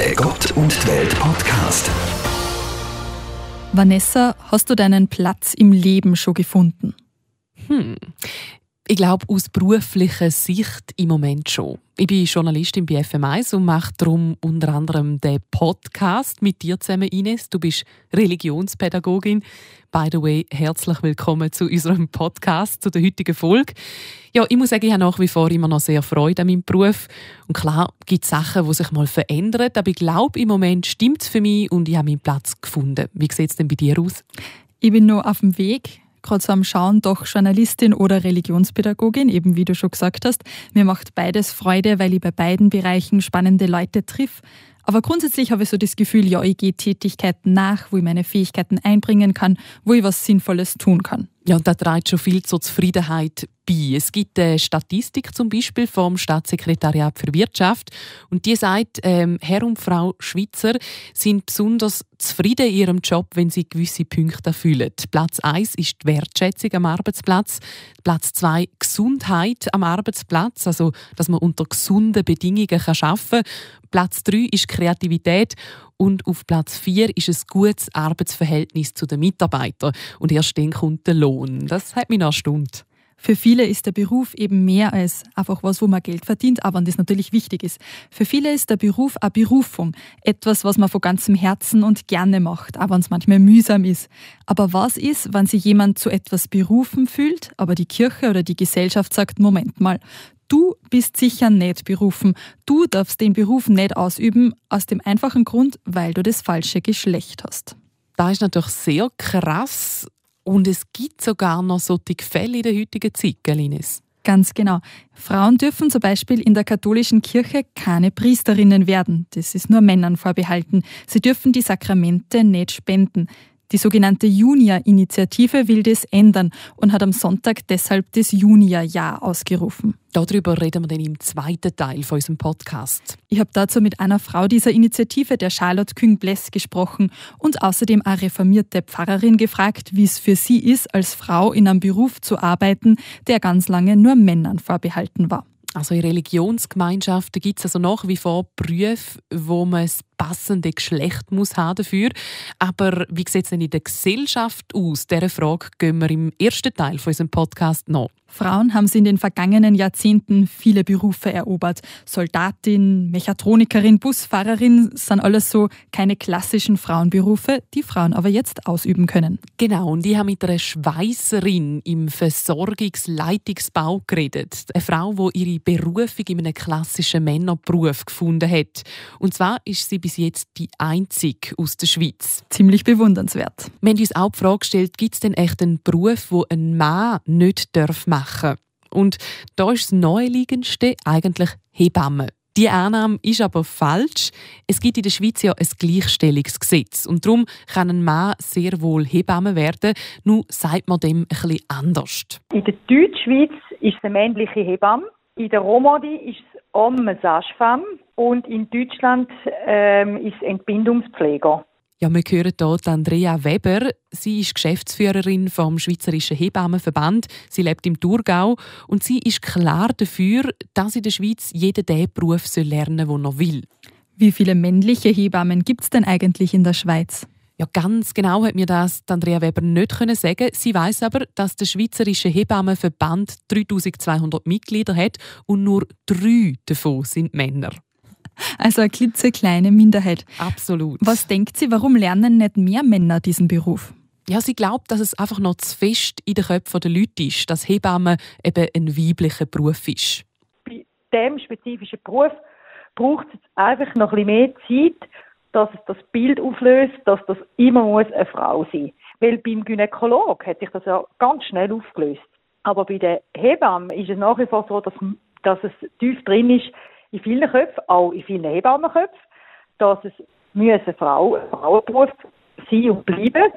Der Gott und Welt Podcast. Vanessa, hast du deinen Platz im Leben schon gefunden? Hm. Ich glaube, aus beruflicher Sicht im Moment schon. Ich bin Journalistin bei FM1 und mache darum unter anderem den Podcast mit dir zusammen, Ines. Du bist Religionspädagogin. By the way, herzlich willkommen zu unserem Podcast, zu der heutigen Folge. Ja, ich muss sagen, ich habe nach wie vor immer noch sehr Freude an meinem Beruf. Und klar gibt es Sachen, die sich mal verändern. Aber ich glaube, im Moment stimmt es für mich und ich habe meinen Platz gefunden. Wie sieht es denn bei dir aus? Ich bin noch auf dem Weg gerade so am Schauen, doch Journalistin oder Religionspädagogin, eben wie du schon gesagt hast. Mir macht beides Freude, weil ich bei beiden Bereichen spannende Leute triff. Aber grundsätzlich habe ich so das Gefühl, ja, ich gehe Tätigkeiten nach, wo ich meine Fähigkeiten einbringen kann, wo ich was Sinnvolles tun kann. Ja, und da trägt schon viel zur Zufriedenheit bei. Es gibt eine Statistik zum Beispiel vom Staatssekretariat für Wirtschaft und die sagt, ähm, Herr und Frau Schweizer sind besonders zufrieden in ihrem Job, wenn sie gewisse Punkte erfüllen. Platz 1 ist die Wertschätzung am Arbeitsplatz, Platz 2 Gesundheit am Arbeitsplatz, also dass man unter gesunden Bedingungen arbeiten kann. Platz 3 ist Kreativität und auf Platz 4 ist ein gutes Arbeitsverhältnis zu den Mitarbeitern. Und erst dann kommt der Lohn. Das hat mich erstaunt. Für viele ist der Beruf eben mehr als einfach was, wo man Geld verdient, aber das natürlich wichtig ist. Für viele ist der Beruf eine Berufung, etwas, was man von ganzem Herzen und gerne macht, auch wenn es manchmal mühsam ist. Aber was ist, wenn sich jemand zu etwas berufen fühlt, aber die Kirche oder die Gesellschaft sagt, Moment mal, Du bist sicher nicht berufen. Du darfst den Beruf nicht ausüben, aus dem einfachen Grund, weil du das falsche Geschlecht hast. Das ist natürlich sehr krass und es gibt sogar noch solche Fälle in der heutigen Zeit, Galines. Ganz genau. Frauen dürfen zum Beispiel in der katholischen Kirche keine Priesterinnen werden. Das ist nur Männern vorbehalten. Sie dürfen die Sakramente nicht spenden. Die sogenannte Junia-Initiative will das ändern und hat am Sonntag deshalb das Junia-Jahr ausgerufen. Darüber reden wir dann im zweiten Teil von unserem Podcast. Ich habe dazu mit einer Frau dieser Initiative, der Charlotte Küng-Bless, gesprochen und außerdem eine reformierte Pfarrerin gefragt, wie es für sie ist, als Frau in einem Beruf zu arbeiten, der ganz lange nur Männern vorbehalten war. Also in Religionsgemeinschaften gibt es also nach wie vor Berufe, wo man das passende Geschlecht muss haben dafür. Aber wie sieht es denn in der Gesellschaft aus? Dieser Frage gehen wir im ersten Teil von unserem Podcast nach. Frauen haben sie in den vergangenen Jahrzehnten viele Berufe erobert. Soldatin, Mechatronikerin, Busfahrerin sind alles so keine klassischen Frauenberufe, die Frauen aber jetzt ausüben können. Genau, und ich habe mit einer Schweißerin im Versorgungsleitungsbau geredet. Eine Frau, die ihre Berufung in einem klassischen Männerberuf gefunden hat. Und zwar ist sie bis jetzt die einzige aus der Schweiz. Ziemlich bewundernswert. Wir haben uns auch die Frage gestellt, gibt es denn echt einen Beruf, wo ein Mann nicht machen darf? machen. Und da ist das Neuliegendste eigentlich Hebamme. Die Annahme ist aber falsch. Es gibt in der Schweiz ja ein Gleichstellungsgesetz und darum kann ein Mann sehr wohl Hebamme werden. Nun sagt man dem ein bisschen anders. In der Deutschschweiz ist eine männliche Hebamme, in der Romandie ist es Homme Sage-Femme und in Deutschland ähm, ist es Entbindungspfleger. Ja, wir hören hier Andrea Weber. Sie ist Geschäftsführerin vom Schweizerischen Hebammenverband. Sie lebt im Thurgau und sie ist klar dafür, dass in der Schweiz jeder den Beruf lernen soll, den er will. Wie viele männliche Hebammen gibt es denn eigentlich in der Schweiz? Ja, ganz genau hat mir das Andrea Weber nicht können sagen. Sie weiß aber, dass der Schweizerische Hebammenverband 3200 Mitglieder hat und nur drei davon sind Männer. Also eine klitzekleine Minderheit. Absolut. Was denkt sie, warum lernen nicht mehr Männer diesen Beruf? Ja, sie glaubt, dass es einfach noch zu fest in den Köpfen der Leute ist, dass Hebamme eben ein weiblicher Beruf ist. Bei diesem spezifischen Beruf braucht es einfach noch ein bisschen mehr Zeit, dass es das Bild auflöst, dass das immer muss eine Frau sein muss. Weil beim Gynäkolog hat sich das ja ganz schnell aufgelöst. Aber bei der Hebamme ist es nach wie vor so, dass, dass es tief drin ist, in vielen Köpfen, auch in vielen Hebammenköpfen, dass es müssen Frau, Frauenberuf sein und bleiben.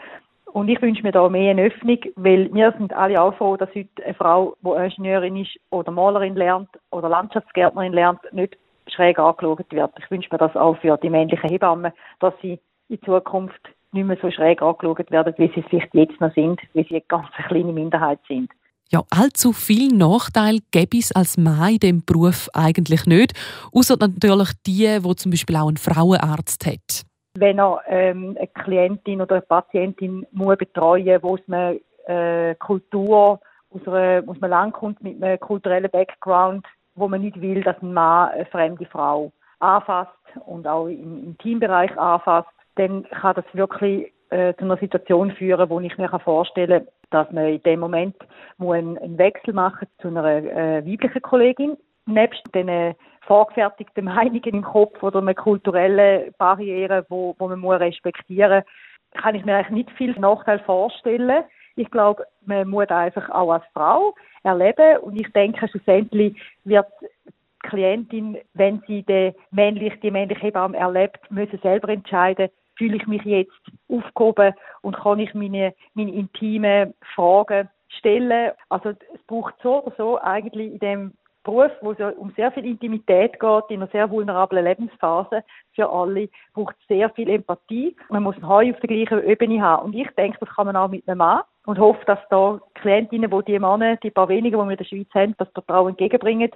Und ich wünsche mir da mehr eine Öffnung, weil wir sind alle auch froh, dass heute eine Frau, die Ingenieurin ist oder Malerin lernt oder Landschaftsgärtnerin lernt, nicht schräg angeschaut wird. Ich wünsche mir das auch für die männlichen Hebammen, dass sie in Zukunft nicht mehr so schräg angeschaut werden, wie sie es vielleicht jetzt noch sind, wie sie eine ganz kleine Minderheit sind. Ja, allzu viel Nachteil gäbe es als Mann in diesem Beruf eigentlich nicht, außer natürlich die, wo zum Beispiel auch einen Frauenarzt hat. Wenn er ähm, eine Klientin oder eine Patientin muss betreuen muss, wo man äh, Kultur aus, einer, aus einem Land kommt mit einem kulturellen Background, wo man nicht will, dass ein Mann eine fremde Frau anfasst und auch im, im Teambereich anfasst, dann kann das wirklich äh, zu einer Situation führen, wo ich mir vorstellen kann, dass man in dem Moment muss einen, Wechsel machen zu einer äh, weiblichen Kollegin. Nebst den vorgefertigten Meinungen im Kopf oder einer kulturellen Barriere, wo man muss respektieren muss, kann ich mir eigentlich nicht viel Nachteil vorstellen. Ich glaube, man muss einfach auch als Frau erleben und ich denke, schlussendlich wird die Klientin, wenn sie die männliche, die männliche Hebamme erlebt, müssen selber entscheiden, fühle ich mich jetzt aufgehoben und kann ich meine, meine intime Fragen stellen. Also es braucht so oder so eigentlich in dem Beruf, wo es um sehr viel Intimität geht, in einer sehr vulnerablen Lebensphase für alle, braucht sehr viel Empathie. Man muss Heu auf der gleichen Ebene haben. Und ich denke, das kann man auch mit einem Mann und hoffe, dass da Klientinnen, die die Männer, die paar wenigen, die wir in der Schweiz haben, das Vertrauen entgegenbringen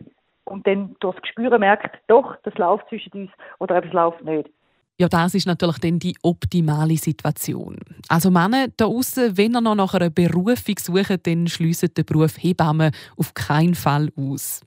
und dann durch das Gespür merkt, doch, das läuft zwischen uns oder eben es läuft nicht. Ja, das ist natürlich dann die optimale Situation. Also Männer da außen, wenn ihr noch nach einer Berufung sucht, dann schliessen den Beruf Hebamme auf keinen Fall aus.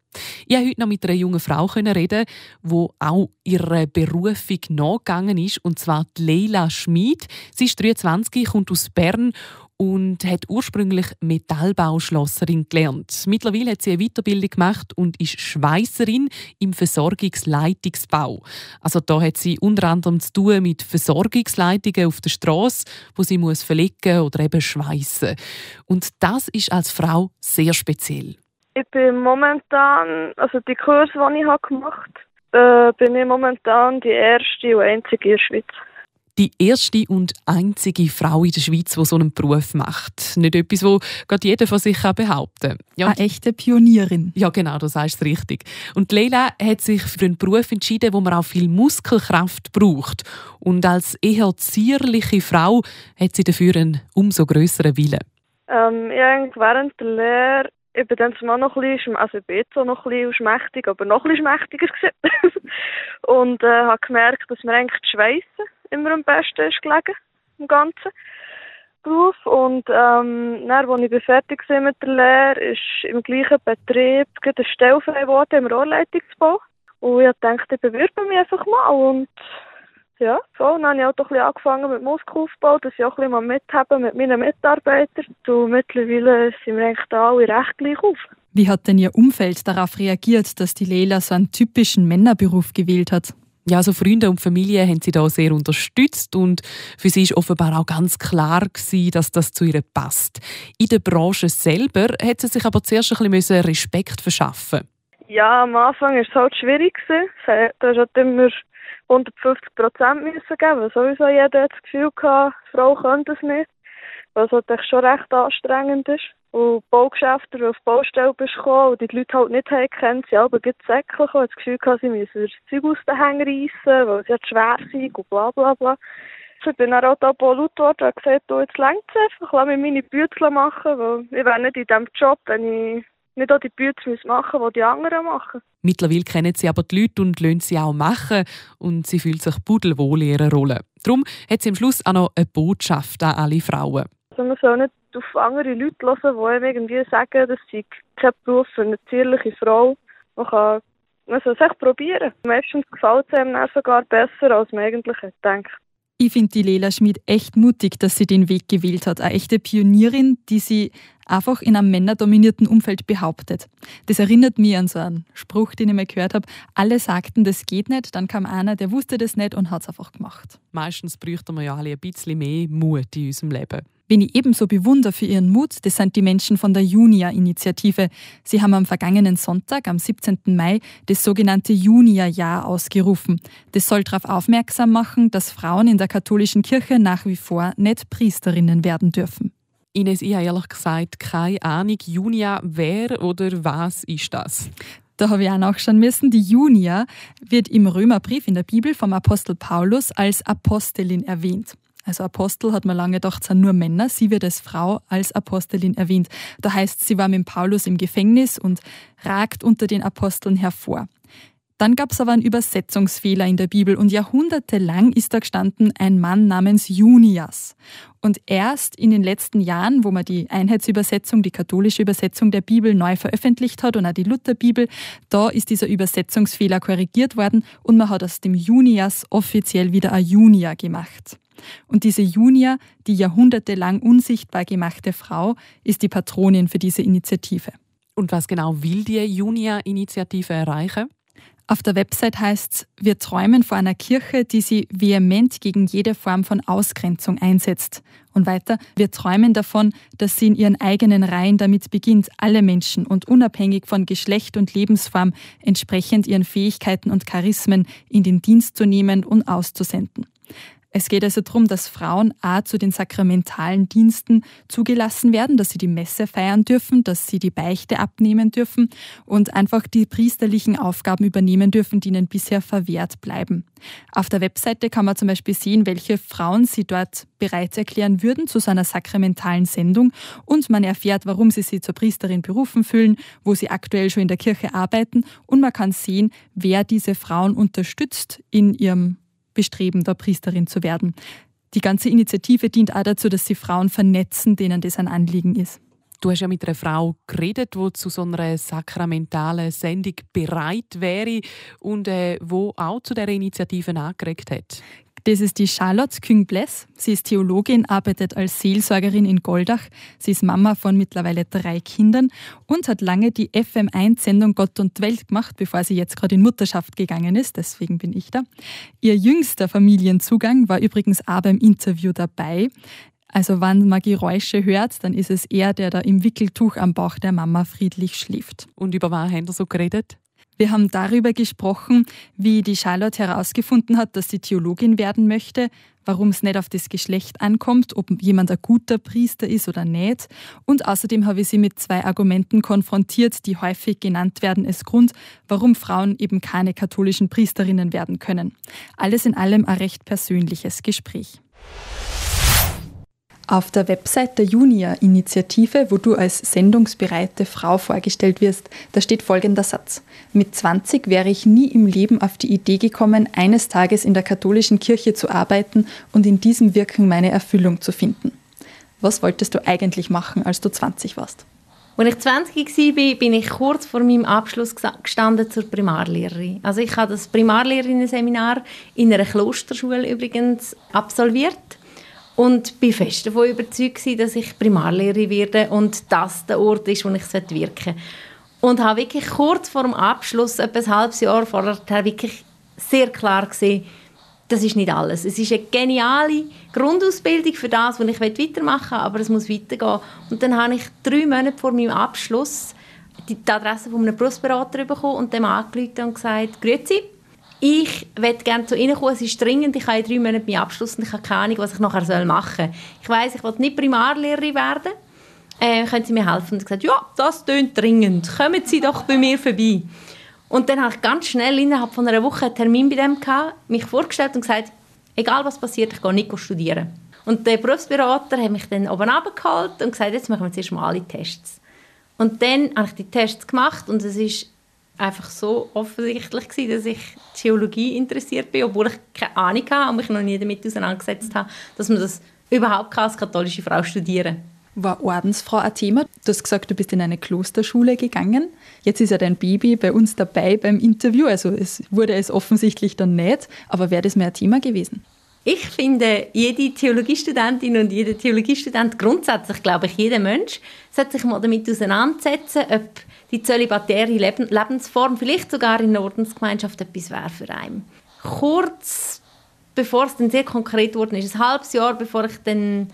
Ich konnte heute noch mit einer jungen Frau reden, die auch ihrer Berufung nachgegangen ist, und zwar Leila Schmid. Sie ist 23, kommt aus Bern und hat ursprünglich Metallbauschlosserin gelernt. Mittlerweile hat sie eine Weiterbildung gemacht und ist Schweißerin im Versorgungsleitungsbau. Also da hat sie unter anderem zu tun mit Versorgungsleitungen auf der Straße, wo sie muss verlegen oder eben schweißen. Und das ist als Frau sehr speziell. Ich bin momentan, also die Kurse, die ich gemacht habe, äh, bin ich momentan die erste und einzige in der Schweiz die erste und einzige Frau in der Schweiz, die so einen Beruf macht. Nicht etwas, wo gerade jeder von sich behaupten kann. Ja, Eine echte Pionierin. Ja, genau, sagst es richtig. Und Leila hat sich für einen Beruf entschieden, wo man auch viel Muskelkraft braucht. Und als eher zierliche Frau hat sie dafür einen umso größeren Willen. Ähm, ja, während der Lehre bin dann zumal noch ein bisschen, also ich noch ein bisschen schmächtig, aber noch ein bisschen schmächtiger gewesen. und äh, habe gemerkt, dass mir eigentlich das Schweissen immer am besten ist gelegen, im ganzen Beruf. Und ähm, dann, als ich fertig war mit der Lehre, ist im gleichen Betrieb eine Stelle frei geworden im Rohrleitungsbau. Und ich dachte, ich bewerbe mich einfach mal und ja, so, dann habe ich auch ein bisschen angefangen mit Muskelaufbau, dass ich auch ein bisschen mithaben mit meinen Mitarbeitern. Und mittlerweile sind wir eigentlich da alle recht gleich auf. Wie hat denn Ihr Umfeld darauf reagiert, dass die Leila so einen typischen Männerberuf gewählt hat? Ja, also Freunde und Familie haben sie da sehr unterstützt und für sie ist offenbar auch ganz klar gewesen, dass das zu ihr passt. In der Branche selber hat sie sich aber zuerst ein bisschen Respekt verschaffen. Ja, am Anfang war es halt schwierig. Da hast halt immer 150 Prozent müssen geben, sowieso jeder das Gefühl hatte, Frau könnte es nicht. Was halt schon recht anstrengend ist. Und Baugeschäfte, die auf die Baustelle bist gekommen und die, die Leute halt nicht haben kennt, sie aber gut säcklich und das Gefühl gehabt, sie müssen das Zeug aus den Hängen reissen, weil sie halt schwer sind und bla bla bla. Ich bin dann auch da laut geworden und gesagt, du, jetzt längt es einfach, lass mich meine Bütchen machen, weil ich wäre nicht in diesem Job, wenn ich nicht auch die Bütchen machen die die anderen machen. Mittlerweile kennen sie aber die Leute und lassen sie auch machen und sie fühlt sich pudelwohl in ihrer Rolle. Darum hat sie am Schluss auch noch eine Botschaft an alle Frauen. Also man soll nicht auf andere Leute hören, die einem irgendwie sagen, das sei kein Beruf für eine zierliche Frau. Man kann man soll es echt probieren. Meistens gefällt es einem sogar besser, als man eigentlich denkt. Ich finde die Lela Schmid echt mutig, dass sie den Weg gewählt hat. Eine echte Pionierin, die sie einfach in einem männerdominierten Umfeld behauptet. Das erinnert mich an so einen Spruch, den ich mal gehört habe. Alle sagten, das geht nicht, dann kam einer, der wusste das nicht und hat es einfach gemacht. Meistens bräuchten wir ja alle ein bisschen mehr Mut in unserem Leben. Wen ich ebenso bewundere für ihren Mut, das sind die Menschen von der Junia-Initiative. Sie haben am vergangenen Sonntag, am 17. Mai, das sogenannte Junia-Jahr ausgerufen. Das soll darauf aufmerksam machen, dass Frauen in der katholischen Kirche nach wie vor nicht Priesterinnen werden dürfen. Ines, ich habe ehrlich gesagt keine Ahnung. Junia, wer oder was ist das? Da habe ich auch nachschauen müssen. Die Junia wird im Römerbrief in der Bibel vom Apostel Paulus als Apostelin erwähnt. Also Apostel hat man lange gedacht, sind nur Männer. Sie wird als Frau, als Apostelin erwähnt. Da heißt, sie war mit Paulus im Gefängnis und ragt unter den Aposteln hervor. Dann gab es aber einen Übersetzungsfehler in der Bibel und jahrhundertelang ist da gestanden ein Mann namens Junias. Und erst in den letzten Jahren, wo man die Einheitsübersetzung, die katholische Übersetzung der Bibel neu veröffentlicht hat und auch die Lutherbibel, da ist dieser Übersetzungsfehler korrigiert worden und man hat aus dem Junias offiziell wieder ein Junia gemacht. Und diese Junia, die jahrhundertelang unsichtbar gemachte Frau, ist die Patronin für diese Initiative. Und was genau will die Junia-Initiative erreichen? Auf der Website heißt es, wir träumen vor einer Kirche, die sie vehement gegen jede Form von Ausgrenzung einsetzt. Und weiter, wir träumen davon, dass sie in ihren eigenen Reihen damit beginnt, alle Menschen und unabhängig von Geschlecht und Lebensform entsprechend ihren Fähigkeiten und Charismen in den Dienst zu nehmen und auszusenden. Es geht also darum, dass Frauen A zu den sakramentalen Diensten zugelassen werden, dass sie die Messe feiern dürfen, dass sie die Beichte abnehmen dürfen und einfach die priesterlichen Aufgaben übernehmen dürfen, die ihnen bisher verwehrt bleiben. Auf der Webseite kann man zum Beispiel sehen, welche Frauen sie dort bereit erklären würden zu so einer sakramentalen Sendung und man erfährt, warum sie sich zur Priesterin berufen fühlen, wo sie aktuell schon in der Kirche arbeiten und man kann sehen, wer diese Frauen unterstützt in ihrem Bestreben, da Priesterin zu werden. Die ganze Initiative dient auch dazu, dass sie Frauen vernetzen, denen das ein Anliegen ist. Du hast ja mit einer Frau geredet, die zu so einer sakramentalen Sendung bereit wäre und äh, wo auch zu der Initiative angeregt hat. Das ist die Charlotte Küng-Bless. Sie ist Theologin, arbeitet als Seelsorgerin in Goldach. Sie ist Mama von mittlerweile drei Kindern und hat lange die FM1-Sendung Gott und Welt gemacht, bevor sie jetzt gerade in Mutterschaft gegangen ist. Deswegen bin ich da. Ihr jüngster Familienzugang war übrigens auch beim Interview dabei. Also wenn man Geräusche hört, dann ist es er, der da im Wickeltuch am Bauch der Mama friedlich schläft. Und über was haben so geredet? Wir haben darüber gesprochen, wie die Charlotte herausgefunden hat, dass sie Theologin werden möchte, warum es nicht auf das Geschlecht ankommt, ob jemand ein guter Priester ist oder nicht. Und außerdem habe ich sie mit zwei Argumenten konfrontiert, die häufig genannt werden als Grund, warum Frauen eben keine katholischen Priesterinnen werden können. Alles in allem ein recht persönliches Gespräch. Auf der Website der Junia-Initiative, wo du als sendungsbereite Frau vorgestellt wirst, da steht folgender Satz. Mit 20 wäre ich nie im Leben auf die Idee gekommen, eines Tages in der katholischen Kirche zu arbeiten und in diesem Wirken meine Erfüllung zu finden. Was wolltest du eigentlich machen, als du 20 warst? Als ich 20 war, bin ich kurz vor meinem Abschluss gestanden zur Primarlehrerin. Also ich habe das Primarlehrerinnen-Seminar in einer Klosterschule übrigens absolviert und bin fest davon überzeugt, dass ich Primarlehrerin werde und das der Ort ist, wo ich wirken soll. Und habe wirklich kurz vor dem Abschluss, etwa ein halbes Jahr vorher, wirklich sehr klar gesehen, das ist nicht alles. Es ist eine geniale Grundausbildung für das, was ich weitermachen will, aber es muss weitergehen. Und dann habe ich drei Monate vor meinem Abschluss die Adresse von einem Berufsberater bekommen und dem angerufen und gesagt, «Grüezi, ich möchte gerne zu Ihnen kommen, es ist dringend, ich habe in drei Monaten meinen Abschluss und ich habe keine Ahnung, was ich nachher machen soll. Ich weiss, ich will nicht Primarlehrerin werden. Äh, können Sie mir helfen? Und ich gesagt, ja, das klingt dringend. Kommen Sie doch bei mir vorbei. Und dann habe ich ganz schnell innerhalb von einer Woche einen Termin bei dem gehabt, mich vorgestellt und gesagt, egal was passiert, ich gehe nicht studieren. Und der Berufsberater hat mich dann oben abgeholt und gesagt, jetzt machen wir zuerst mal alle Tests. Und dann habe ich die Tests gemacht und es ist einfach so offensichtlich gewesen, dass ich Theologie interessiert bin, obwohl ich keine Ahnung habe und mich noch nie damit auseinandergesetzt habe, dass man das überhaupt als katholische Frau studieren kann. War Ordensfrau ein Thema? Du hast gesagt, du bist in eine Klosterschule gegangen. Jetzt ist ja dein Baby bei uns dabei beim Interview, also es wurde es offensichtlich dann nicht, aber wäre das mehr ein Thema gewesen? Ich finde, jede Theologiestudentin und jeder Theologiestudent, grundsätzlich glaube ich, jeder Mensch, sollte sich mal damit auseinandersetzen, ob die zölibatäre Lebensform vielleicht sogar in der Ordensgemeinschaft etwas wäre für einen. Kurz bevor es dann sehr konkret wurde, ist ein halbes Jahr bevor ich dann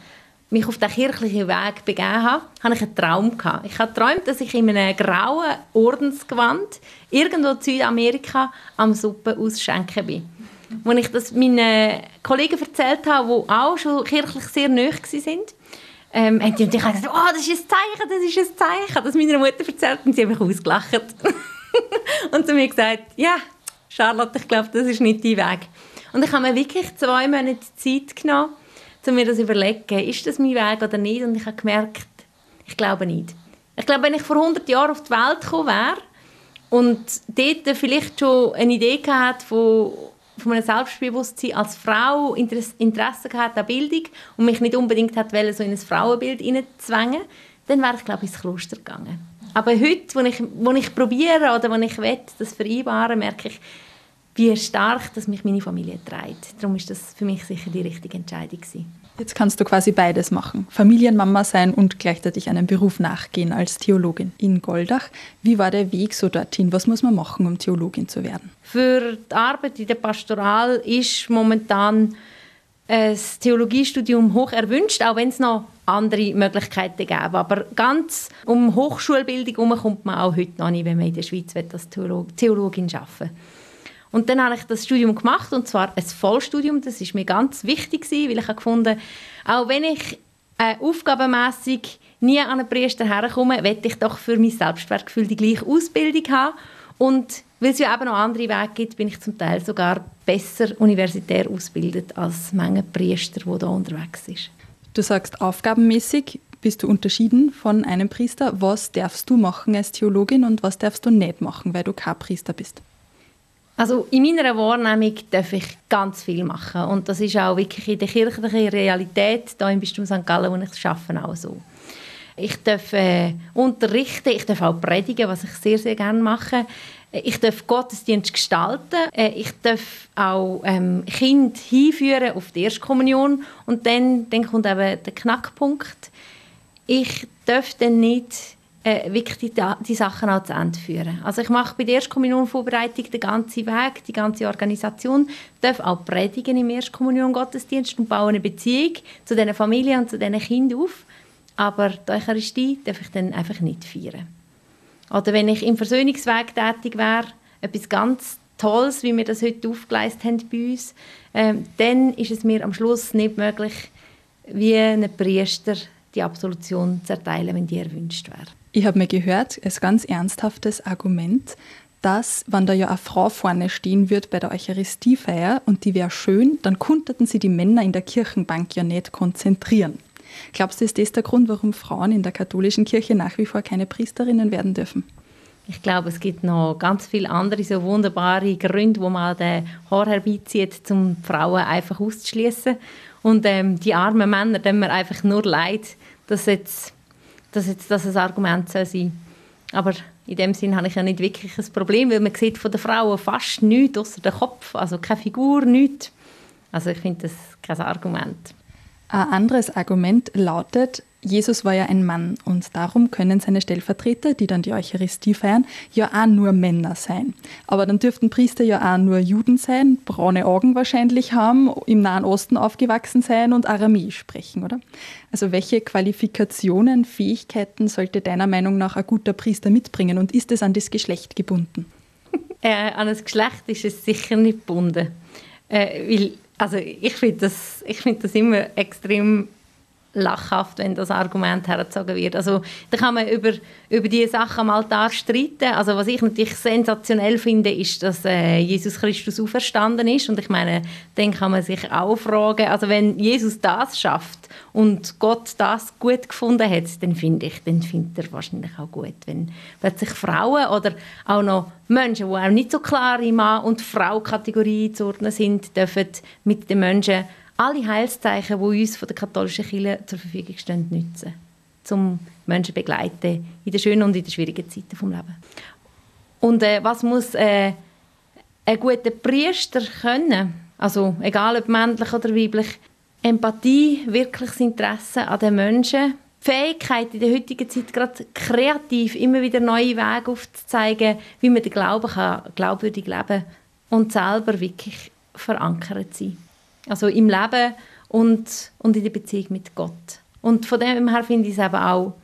mich auf den kirchlichen Weg begeben habe, hatte ich einen Traum. Ich habe geträumt, dass ich in einem grauen Ordensgewand irgendwo in Südamerika am Suppe ausschenken bin. Als ich das meinen Kollegen erzählt habe, die auch schon kirchlich sehr nahe waren, ähm, und ich habe gesagt, oh, das ist ein Zeichen, das ist ein Zeichen. Das meiner Mutter erzählt und sie hat mich ausgelacht. und zu mir gesagt, ja, Charlotte, ich glaube, das ist nicht dein Weg. Und ich habe mir wirklich zwei Monate Zeit genommen, um mir das zu überlegen, ist das mein Weg oder nicht? Und ich habe gemerkt, ich glaube nicht. Ich glaube, wenn ich vor 100 Jahren auf die Welt gekommen wäre und dort vielleicht schon eine Idee gehabt von, von einem Selbstbewusstsein als Frau Interesse gehabt an Bildung und mich nicht unbedingt hat so in ein Frauenbild hineinzwängen, dann wäre ich, glaube ich, ins Kloster gegangen. Aber heute, wo ich, wo ich probiere oder wo ich will, das vereinbaren, merke ich, wie stark dass mich meine Familie trägt. Darum ist das für mich sicher die richtige Entscheidung gewesen. Jetzt kannst du quasi beides machen. Familienmama sein und gleichzeitig einem Beruf nachgehen als Theologin in Goldach. Wie war der Weg so dorthin? Was muss man machen, um Theologin zu werden? Für die Arbeit in der Pastoral ist momentan ein Theologiestudium hoch erwünscht, auch wenn es noch andere Möglichkeiten gäbe. Aber ganz um Hochschulbildung herum kommt man auch heute noch nicht, wenn man in der Schweiz als Theologin arbeiten will. Und dann habe ich das Studium gemacht, und zwar ein Vollstudium. Das ist mir ganz wichtig, weil ich habe gefunden, auch wenn ich äh, aufgabenmässig nie an einen Priester herkomme, werde ich doch für mein Selbstwertgefühl die gleiche Ausbildung haben. Und weil es ja eben noch andere Wege gibt, bin ich zum Teil sogar besser universitär ausgebildet als manche Priester, die da unterwegs ist. Du sagst aufgabenmäßig bist du unterschieden von einem Priester. Was darfst du machen als Theologin und was darfst du nicht machen, weil du kein Priester bist? Also in meiner Wahrnehmung darf ich ganz viel machen und das ist auch wirklich in der kirchlichen Realität hier im Bistum St. Gallen, wo ich arbeite, auch so. Ich darf äh, unterrichten, ich darf auch predigen, was ich sehr, sehr gerne mache. Ich darf Gottesdienst gestalten. Äh, ich darf auch ähm, Kind hinführen auf die Erstkommunion. Und dann, dann kommt eben der Knackpunkt. Ich darf dann nicht äh, wirklich die, die Sachen auch zu Ende führen. Also ich mache bei der Erstkommunionvorbereitung den ganzen Weg, die ganze Organisation, darf auch predigen im Erstkommunion-Gottesdienst und baue eine Beziehung zu diesen Familien und zu diesen Kindern auf. Aber die Eucharistie darf ich dann einfach nicht feiern. Oder wenn ich im Versöhnungsweg tätig wäre, etwas ganz Tolles, wie wir das heute aufgeleistet haben bei uns, äh, dann ist es mir am Schluss nicht möglich, wie ein Priester die Absolution zu erteilen, wenn die erwünscht wäre. Ich habe mir gehört, als ganz ernsthaftes Argument, dass, wenn da ja eine Frau vorne stehen wird bei der Eucharistiefeier und die wäre schön, dann konnten sie die Männer in der Kirchenbank ja nicht konzentrieren. Glaubst du, ist das der Grund, warum Frauen in der katholischen Kirche nach wie vor keine Priesterinnen werden dürfen? Ich glaube, es gibt noch ganz viele andere so wunderbare Gründe, wo man den Haar herbeizieht, um Frauen einfach auszuschließen. Und ähm, die armen Männer, denen mir einfach nur leid, dass jetzt dass jetzt das ein Argument soll sein Aber in dem Sinn habe ich ja nicht wirklich ein Problem, weil man sieht von den Frauen fast nichts außer den Kopf, also keine Figur, nichts. Also ich finde das kein Argument. Ein anderes Argument lautet, Jesus war ja ein Mann und darum können seine Stellvertreter, die dann die Eucharistie feiern, ja auch nur Männer sein. Aber dann dürften Priester ja auch nur Juden sein, braune Augen wahrscheinlich haben, im Nahen Osten aufgewachsen sein und Aramäisch sprechen, oder? Also welche Qualifikationen, Fähigkeiten sollte deiner Meinung nach ein guter Priester mitbringen und ist es an das Geschlecht gebunden? Äh, an das Geschlecht ist es sicher nicht gebunden. Äh, weil, also ich finde das, find das immer extrem lachhaft, wenn das Argument hergezogen wird. Also da kann man über, über diese Sachen am Altar streiten. Also was ich natürlich sensationell finde, ist, dass äh, Jesus Christus auferstanden ist. Und ich meine, dann kann man sich auch fragen, also wenn Jesus das schafft und Gott das gut gefunden hat, dann finde ich, dann findet er wahrscheinlich auch gut, wenn plötzlich Frauen oder auch noch Menschen, die auch nicht so klar in Mann- und Frau-Kategorie zu ordnen sind, dürfen mit den Menschen alle Heilszeichen, die uns von der katholischen Kirche zur Verfügung stehen, nutzen, um Menschen zu begleiten in den schönen und in den schwierigen Zeiten des Lebens. Und äh, was muss äh, ein guter Priester können? Also egal ob männlich oder weiblich, Empathie, wirkliches Interesse an den Menschen, Fähigkeit in der heutigen Zeit gerade kreativ immer wieder neue Wege aufzuzeigen, wie man den Glauben kann, glaubwürdig leben und selber wirklich verankert sein. Also im Leben und, und in der Beziehung mit Gott. Und von dem her finde ich es eben auch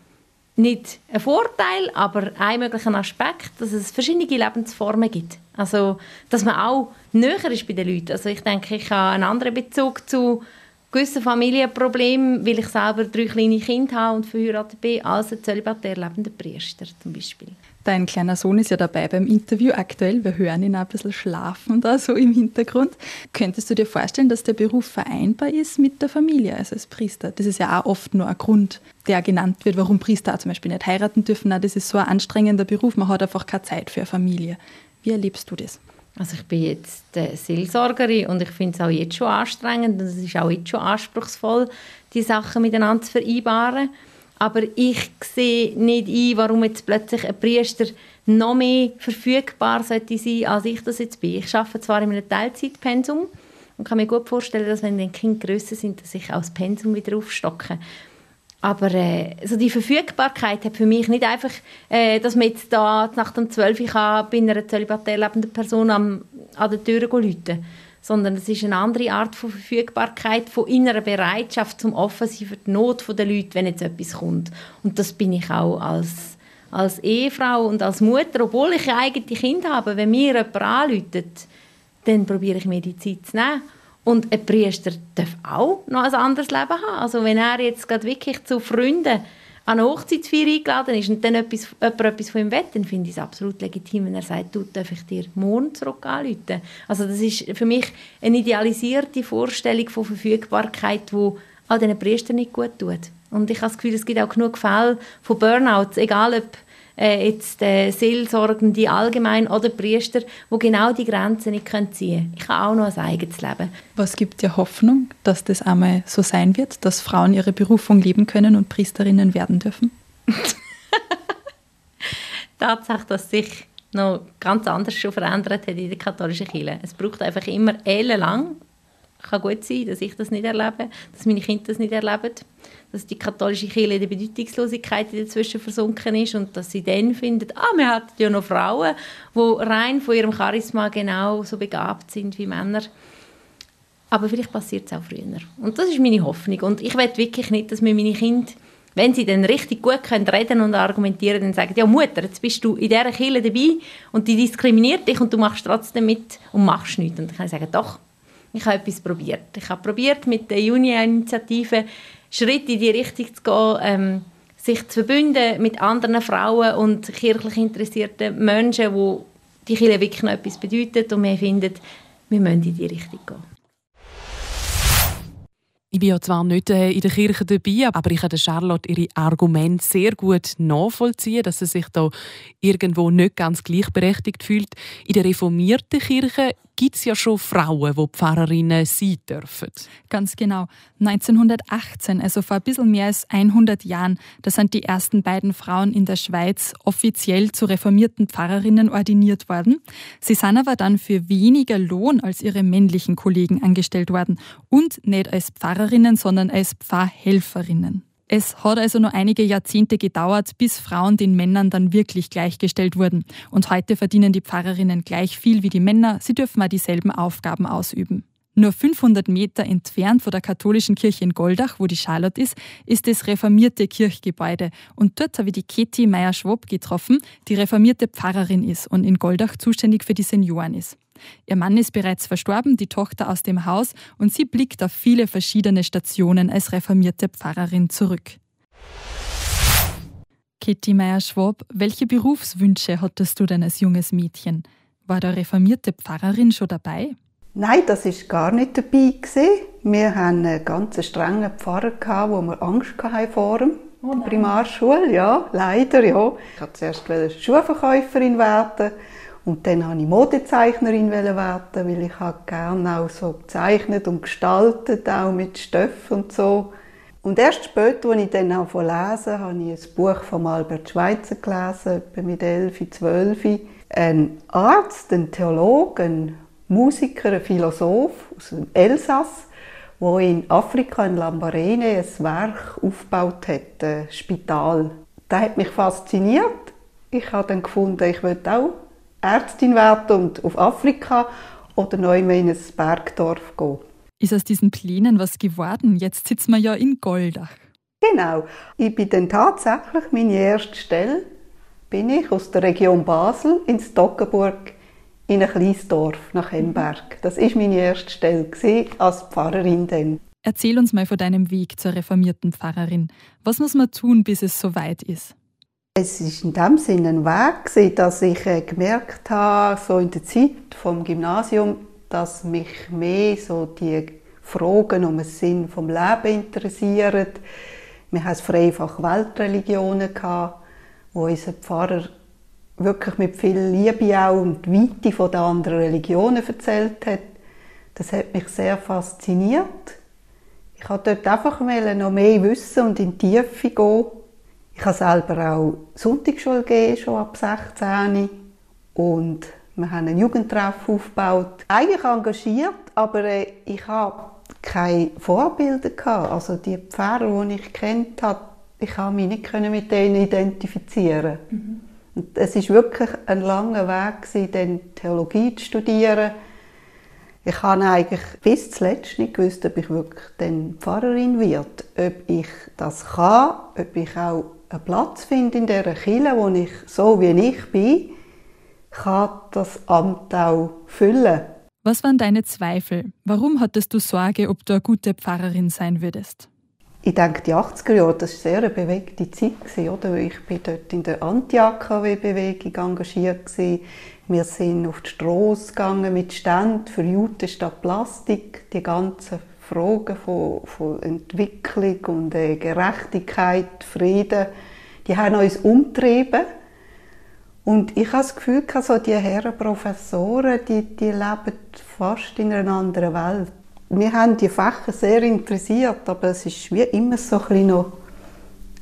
nicht ein Vorteil, aber ein möglicher Aspekt, dass es verschiedene Lebensformen gibt. Also, dass man auch näher ist bei den Leuten. Also ich denke, ich habe einen anderen Bezug zu gewissen Familienproblemen, weil ich selber drei kleine Kinder habe und verheiratet bin, als ein zölibatär lebender Priester zum Beispiel. Dein kleiner Sohn ist ja dabei beim Interview aktuell. Wir hören ihn ein bisschen schlafen da so im Hintergrund. Könntest du dir vorstellen, dass der Beruf vereinbar ist mit der Familie, also als Priester? Das ist ja auch oft nur ein Grund, der genannt wird, warum Priester auch zum Beispiel nicht heiraten dürfen. das ist so ein anstrengender Beruf, man hat einfach keine Zeit für eine Familie. Wie erlebst du das? Also ich bin jetzt äh, Seelsorgerin und ich finde es auch jetzt schon anstrengend und es ist auch jetzt schon anspruchsvoll, die Sachen miteinander zu vereinbaren. Aber ich sehe nicht ein, warum jetzt plötzlich ein Priester noch mehr verfügbar sollte sein, als ich das jetzt bin. Ich arbeite zwar in einem Teilzeitpensum und kann mir gut vorstellen, dass wenn die Kinder grösser sind, dass ich auch das Pensum wieder aufstocke. Aber äh, so die Verfügbarkeit hat für mich nicht einfach, äh, dass man jetzt da nach dem 12 Uhr bei einer zölibatär lebenden Person am, an der Tür läuten sondern es ist eine andere Art von Verfügbarkeit, von innerer Bereitschaft zum Offensein für die Not der Leute, wenn jetzt etwas kommt. Und das bin ich auch als, als Ehefrau und als Mutter, obwohl ich eigene Kinder habe. Wenn mir jemand anläutet, dann probiere ich mir die Zeit zu nehmen und ein Priester darf auch noch ein anderes Leben haben. Also wenn er jetzt gerade wirklich zu Freunden an eine Hochzeitsfeier eingeladen ist und dann etwas, jemand etwas von ihm will, dann finde ich es absolut legitim, wenn er sagt, du, darf ich dir morgen zurück anrufen. Also das ist für mich eine idealisierte Vorstellung von Verfügbarkeit, die all diesen Priestern nicht gut tut. Und ich habe das Gefühl, es gibt auch genug Fälle von Burnouts, egal ob äh, jetzt äh, Seelsorgende allgemein oder Priester, wo genau die Grenzen nicht können ziehen können. Ich habe auch noch ein eigenes Leben. Was gibt dir Hoffnung, dass das einmal so sein wird, dass Frauen ihre Berufung leben können und Priesterinnen werden dürfen? Tatsache, dass sich noch ganz anders schon verändert hat in der katholischen Kirche. Es braucht einfach immer ellenlang. Kann gut sein, dass ich das nicht erlebe, dass meine Kinder das nicht erleben dass die katholische Kirche in der Bedeutungslosigkeit dazwischen versunken ist und dass sie dann findet, ah, wir hatten ja noch Frauen, die rein von ihrem Charisma genau so begabt sind wie Männer. Aber vielleicht passiert es auch früher. Und das ist meine Hoffnung. Und ich will wirklich nicht, dass wir meine Kinder, wenn sie dann richtig gut können reden und argumentieren, dann sagen, ja Mutter, jetzt bist du in dieser Kirche dabei und die diskriminiert dich und du machst trotzdem mit und machst nichts. Und dann kann ich sagen, doch, ich habe etwas probiert. Ich habe probiert mit der Juni-Initiative Schritte in die Richtung zu gehen, ähm, sich zu verbünden mit anderen Frauen und kirchlich interessierten Menschen, wo die Kirche wirklich noch etwas bedeutet und wir finden, wir müssen in die Richtung gehen. Ich bin ja zwar nicht äh, in der Kirche dabei, aber ich kann Charlotte ihre Argumente sehr gut nachvollziehen, dass sie sich da irgendwo nicht ganz gleichberechtigt fühlt. In der reformierten Kirche gibt es ja schon Frauen, die Pfarrerinnen sein dürfen. Ganz genau. 1918, also vor ein bisschen mehr als 100 Jahren, da sind die ersten beiden Frauen in der Schweiz offiziell zu reformierten Pfarrerinnen ordiniert worden. Sie sind aber dann für weniger Lohn als ihre männlichen Kollegen angestellt worden und nicht als Pfarrerinnen, sondern als Pfarrhelferinnen. Es hat also noch einige Jahrzehnte gedauert, bis Frauen den Männern dann wirklich gleichgestellt wurden. Und heute verdienen die Pfarrerinnen gleich viel wie die Männer. Sie dürfen auch dieselben Aufgaben ausüben. Nur 500 Meter entfernt von der katholischen Kirche in Goldach, wo die Charlotte ist, ist das reformierte Kirchgebäude. Und dort habe ich die Katie Meyer-Schwob getroffen, die reformierte Pfarrerin ist und in Goldach zuständig für die Senioren ist. Ihr Mann ist bereits verstorben, die Tochter aus dem Haus und sie blickt auf viele verschiedene Stationen als reformierte Pfarrerin zurück. Kitty Meyer-Schwab, welche Berufswünsche hattest du denn als junges Mädchen? War der reformierte Pfarrerin schon dabei? Nein, das ist gar nicht dabei Wir hatten einen ganz strengen Pfarrer wo wir Angst hatten vor ihm. Oh Primarschule, ja, leider, ja. Ich wollte zuerst Schuhverkäuferin werden und dann wollte ich Modezeichnerin werden, weil ich gerne auch so gezeichnet und gestaltet, auch mit Stoff und so. Und erst später, als ich dann auch lesen habe ich ein Buch von Albert Schweitzer gelesen, etwa mit 11, 12. Ein Arzt, ein Theologe, ein Musiker, ein Philosoph aus dem Elsass, der in Afrika, in Lambarene, ein Werk aufgebaut hat, ein Spital. Das hat mich fasziniert. Ich habe dann gefunden, ich will auch Ärztin werden und auf Afrika oder neu in ein Bergdorf gehen. Ist aus diesen Plänen was geworden? Jetzt sitzen wir ja in Goldach. Genau. Ich bin dann tatsächlich meine erste Stelle bin ich aus der Region Basel in Stockenburg in ein kleines Dorf nach Hemberg. Das ist meine erste Stelle als Pfarrerin dann. Erzähl uns mal von deinem Weg zur reformierten Pfarrerin. Was muss man tun, bis es soweit ist? Es ist in dem Sinne ein Weg, dass ich äh, gemerkt habe, so in der Zeit vom Gymnasium, dass mich mehr so die Fragen um den Sinn vom Leben interessieren. Wir hatten Freifach Weltreligionen, wo unser Pfarrer wirklich mit viel Liebe auch und Weite von den anderen Religionen erzählt hat. Das hat mich sehr fasziniert. Ich wollte dort einfach noch mehr wissen und in die Tiefe gehen. Ich habe selber auch Sonntagsschule gegeben, schon ab 16. Und wir haben einen Jugendtreff aufgebaut. Eigentlich engagiert, aber äh, ich habe keine Vorbilder gehabt. Also die Pfarrer, die ich kennt habe, ich habe mich nicht mit denen identifizieren. Mhm. Und es ist wirklich ein langer Weg gewesen, dann Theologie zu studieren. Ich habe eigentlich bis zuletzt nicht gewusst, ob ich wirklich dann Pfarrerin wird, ob ich das kann, ob ich auch einen Platz finde in dieser Kirche, wo ich so wie ich bin, kann das Amt auch füllen. Was waren deine Zweifel? Warum hattest du Sorge, ob du eine gute Pfarrerin sein würdest? Ich denke, die 80er Jahre, das war sehr eine bewegte Zeit. Oder? Ich war dort in der Anti-AKW-Bewegung engagiert. Wir sind auf die Straße gegangen mit Ständen für Jute statt Plastik. Die ganzen Fragen von, von Entwicklung und äh, Gerechtigkeit, Frieden, die haben uns umtrieben. Und ich habe das Gefühl, so die Herren Professoren, die, die leben fast in einer anderen Welt. Wir haben die Fächer sehr interessiert, aber es war wie immer so ein bisschen noch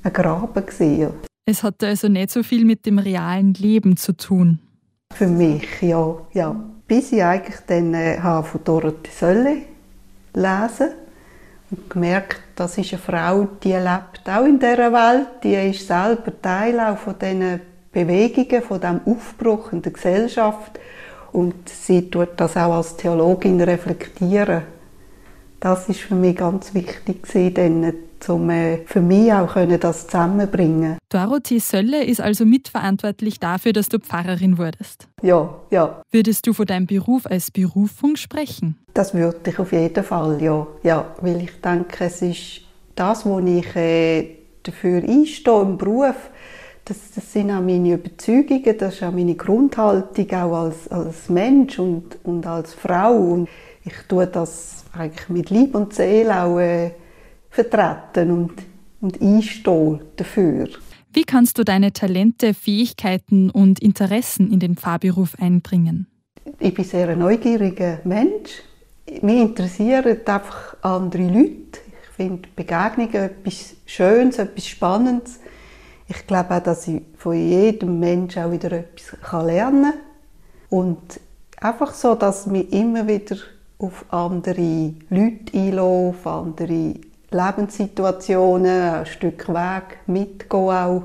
ein Graben. Gewesen. Es hatte also nicht so viel mit dem realen Leben zu tun. Für mich, ja. ja. Bis ich eigentlich dann äh, von Dorothee Sölle lesen und gemerkt, das ist eine Frau, die lebt auch in dieser Welt, die ist selber Teil auch von diesen Bewegungen, von dem Aufbruch in der Gesellschaft und sie tut das auch als Theologin reflektieren. Das ist für mich ganz wichtig gewesen, um äh, für mich auch das zusammenbringen. Dorothee Sölle ist also mitverantwortlich dafür, dass du Pfarrerin wurdest. Ja, ja. Würdest du von deinem Beruf als Berufung sprechen? Das würde ich auf jeden Fall, ja, ja, weil ich denke, es ist das, wo ich äh, dafür einstehe im Beruf das, das, sind auch meine Überzeugungen, das ist auch meine Grundhaltung auch als, als Mensch und, und als Frau. Und ich tue das eigentlich mit Liebe und Seele auch äh, vertreten und, und einstehen dafür. Wie kannst du deine Talente, Fähigkeiten und Interessen in den Pfarrberuf einbringen? Ich bin sehr ein neugieriger Mensch. Mich interessieren einfach andere Leute. Ich finde Begegnungen etwas Schönes, etwas Spannendes ich glaube auch, dass ich von jedem Menschen auch wieder etwas lernen kann. Und einfach so, dass mich immer wieder auf andere Leute einlasse, auf andere Lebenssituationen, ein Stück Weg mitgehen auch.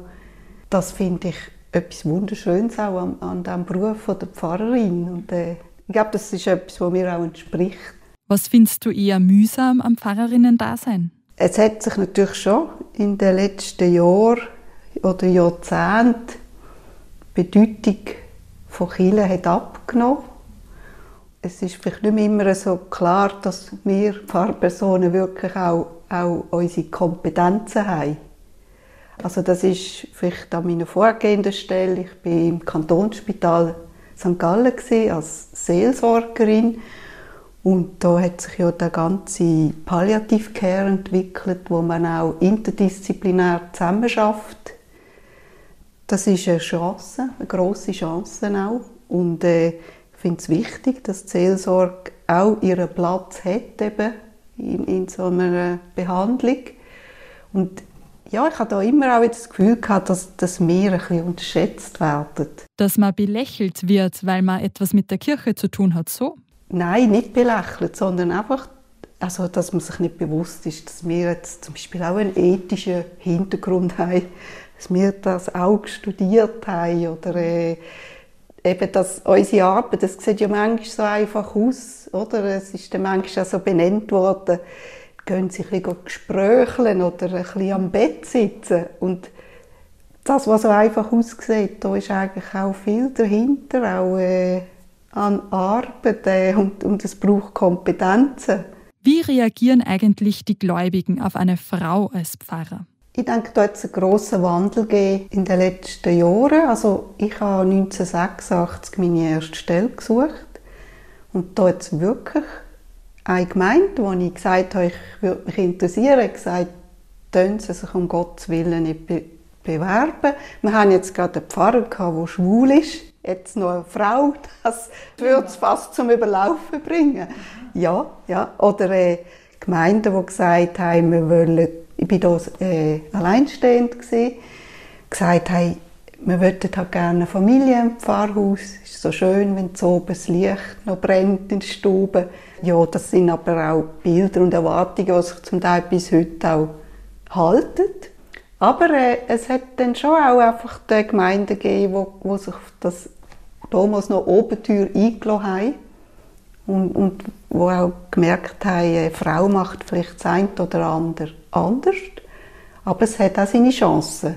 Das finde ich etwas Wunderschönes auch an, an diesem Beruf der Pfarrerin. Und, äh, ich glaube, das ist etwas, was mir auch entspricht. Was findest du eher mühsam am Pfarrerinnen-Dasein? Es hat sich natürlich schon in den letzten Jahren oder Jahrzehnte die Bedeutung von Kirche hat abgenommen. Es ist vielleicht nicht mehr immer so klar, dass wir Pfarrpersonen wirklich auch, auch unsere Kompetenzen haben. Also das ist vielleicht an meiner vorgehenden Stelle. Ich war im Kantonsspital St. Gallen als Seelsorgerin und da hat sich ja der ganze Palliative Care entwickelt, wo man auch interdisziplinär zusammenarbeitet das ist eine Chance, eine grosse Chance auch. Und äh, ich finde es wichtig, dass die Seelsorge auch ihren Platz hat eben in, in so einer Behandlung. Und ja, ich habe da immer auch das Gefühl gehabt, dass, dass wir ein bisschen unterschätzt werden. Dass man belächelt wird, weil man etwas mit der Kirche zu tun hat, so? Nein, nicht belächelt, sondern einfach, also, dass man sich nicht bewusst ist, dass wir jetzt zum Beispiel auch einen ethischen Hintergrund haben dass wir das auch studiert haben oder äh, eben dass unsere Arbeit, das sieht ja manchmal so einfach aus, oder? Es ist dann manchmal auch so benannt worden, gehen sie ein bisschen gesprächeln oder ein bisschen am Bett sitzen und das, was so einfach aussieht, da ist eigentlich auch viel dahinter, auch äh, an Arbeit äh, und, und es braucht Kompetenzen. Wie reagieren eigentlich die Gläubigen auf eine Frau als Pfarrer? Ich denke, da hat es einen grossen Wandel gegeben in den letzten Jahren. Also ich habe 1986 meine erste Stelle gesucht und da hat es wirklich eine Gemeinde, wo ich gesagt habe, ich würde mich interessieren, gesagt, tun Sie sich um Gottes Willen nicht be bewerben. Wir haben jetzt gerade einen Pfarrer gehabt, der schwul ist. Jetzt noch eine Frau, das würde es fast zum Überlaufen bringen. Ja, ja. Oder äh, Gemeinden, die gesagt haben, wir wollen ich war hier äh, alleinstehend, gewesen, gesagt haben, wir würden halt gerne eine Familie im Pfarrhaus. Es ist so schön, wenn so oben das Licht noch brennt in der Stube. Ja, das sind aber auch Bilder und Erwartungen, die sich zum Teil bis heute auch halten. Aber äh, es hat dann schon auch einfach die Gemeinden gegeben, wo, wo sich das damals noch Obentür eingelassen haben und, und wo auch gemerkt haben, eine Frau macht vielleicht das eine oder andere anders, aber es hat auch seine Chancen.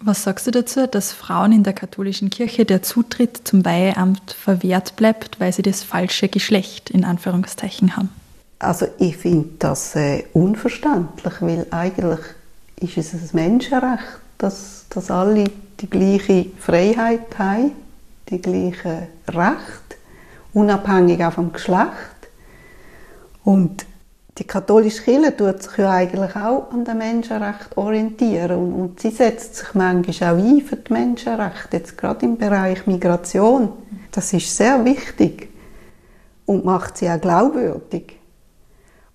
Was sagst du dazu, dass Frauen in der katholischen Kirche der Zutritt zum Weiheamt verwehrt bleibt, weil sie das falsche Geschlecht in Anführungszeichen haben? Also ich finde das äh, unverständlich, weil eigentlich ist es ein Menschenrecht, dass, dass alle die gleiche Freiheit haben, die gleichen Rechte, unabhängig auch vom Geschlecht. Und die katholische Kirche tut sich ja eigentlich auch an den Menschenrechten orientieren und, und sie setzt sich manchmal auch ein für die Menschenrechte, jetzt gerade im Bereich Migration. Das ist sehr wichtig und macht sie auch glaubwürdig.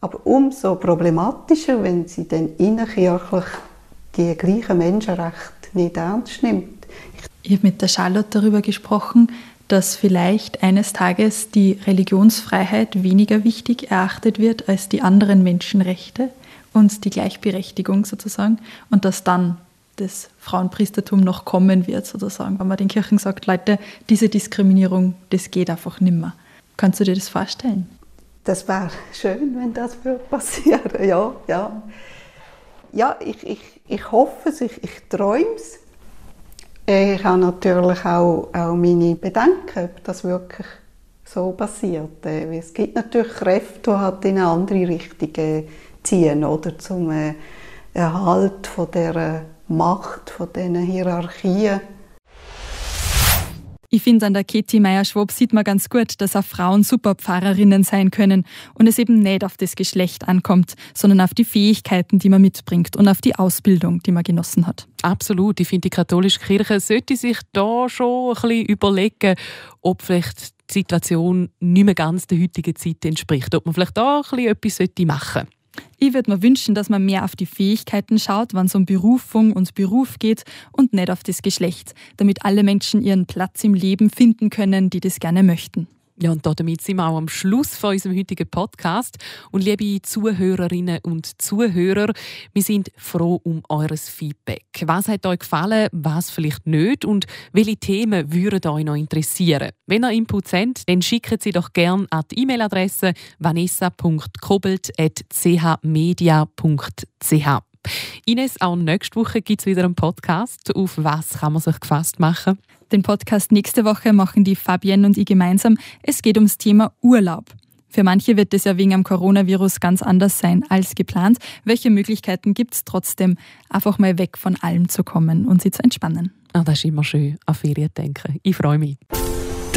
Aber umso problematischer, wenn sie dann innerkirchlich die gleichen Menschenrechte nicht ernst nimmt. Ich habe mit der Charlotte darüber gesprochen, dass vielleicht eines Tages die Religionsfreiheit weniger wichtig erachtet wird als die anderen Menschenrechte und die Gleichberechtigung sozusagen und dass dann das Frauenpriestertum noch kommen wird sozusagen, wenn man den Kirchen sagt, Leute, diese Diskriminierung, das geht einfach nimmer. Kannst du dir das vorstellen? Das wäre schön, wenn das passieren ja, ja. Ja, ich, ich, ich hoffe es, ich, ich träume es. Ich habe natürlich auch, auch meine Bedenken, ob das wirklich so passiert. Äh, es gibt natürlich Kräfte, die halt in eine andere Richtung ziehen, oder zum äh, Erhalt von der Macht, von diesen Hierarchien. Ich finde, an der Katie Meyer-Schwob sieht man ganz gut, dass auch Frauen super Pfarrerinnen sein können und es eben nicht auf das Geschlecht ankommt, sondern auf die Fähigkeiten, die man mitbringt und auf die Ausbildung, die man genossen hat. Absolut. Ich finde, die katholische Kirche sollte sich da schon ein bisschen überlegen, ob vielleicht die Situation nicht mehr ganz der heutigen Zeit entspricht. Ob man vielleicht da ein bisschen etwas machen sollte. Ich würde mir wünschen, dass man mehr auf die Fähigkeiten schaut, wenn es um Berufung und Beruf geht und nicht auf das Geschlecht, damit alle Menschen ihren Platz im Leben finden können, die das gerne möchten. Ja, und damit sind wir auch am Schluss von unserem heutigen Podcast. Und liebe Zuhörerinnen und Zuhörer, wir sind froh um eures Feedback. Was hat euch gefallen, was vielleicht nicht und welche Themen würden euch noch interessieren? Wenn ihr Inputs habt, dann schickt sie doch gerne an die E-Mail-Adresse vanessa.kobelt.chmedia.ch. Ines, auch nächste Woche gibt es wieder einen Podcast. Auf was kann man sich gefasst machen? Den Podcast nächste Woche machen die Fabienne und ich gemeinsam. Es geht ums Thema Urlaub. Für manche wird es ja wegen dem Coronavirus ganz anders sein als geplant. Welche Möglichkeiten gibt es trotzdem, einfach mal weg von allem zu kommen und sie zu entspannen? Ah, das ist immer schön, an Ferien denken. Ich freue mich.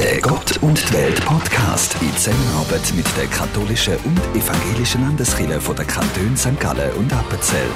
Der Gott und die Welt Podcast in Zusammenarbeit mit der katholischen und evangelischen Landeskirche von der Kanton St. Gallen und Appenzell.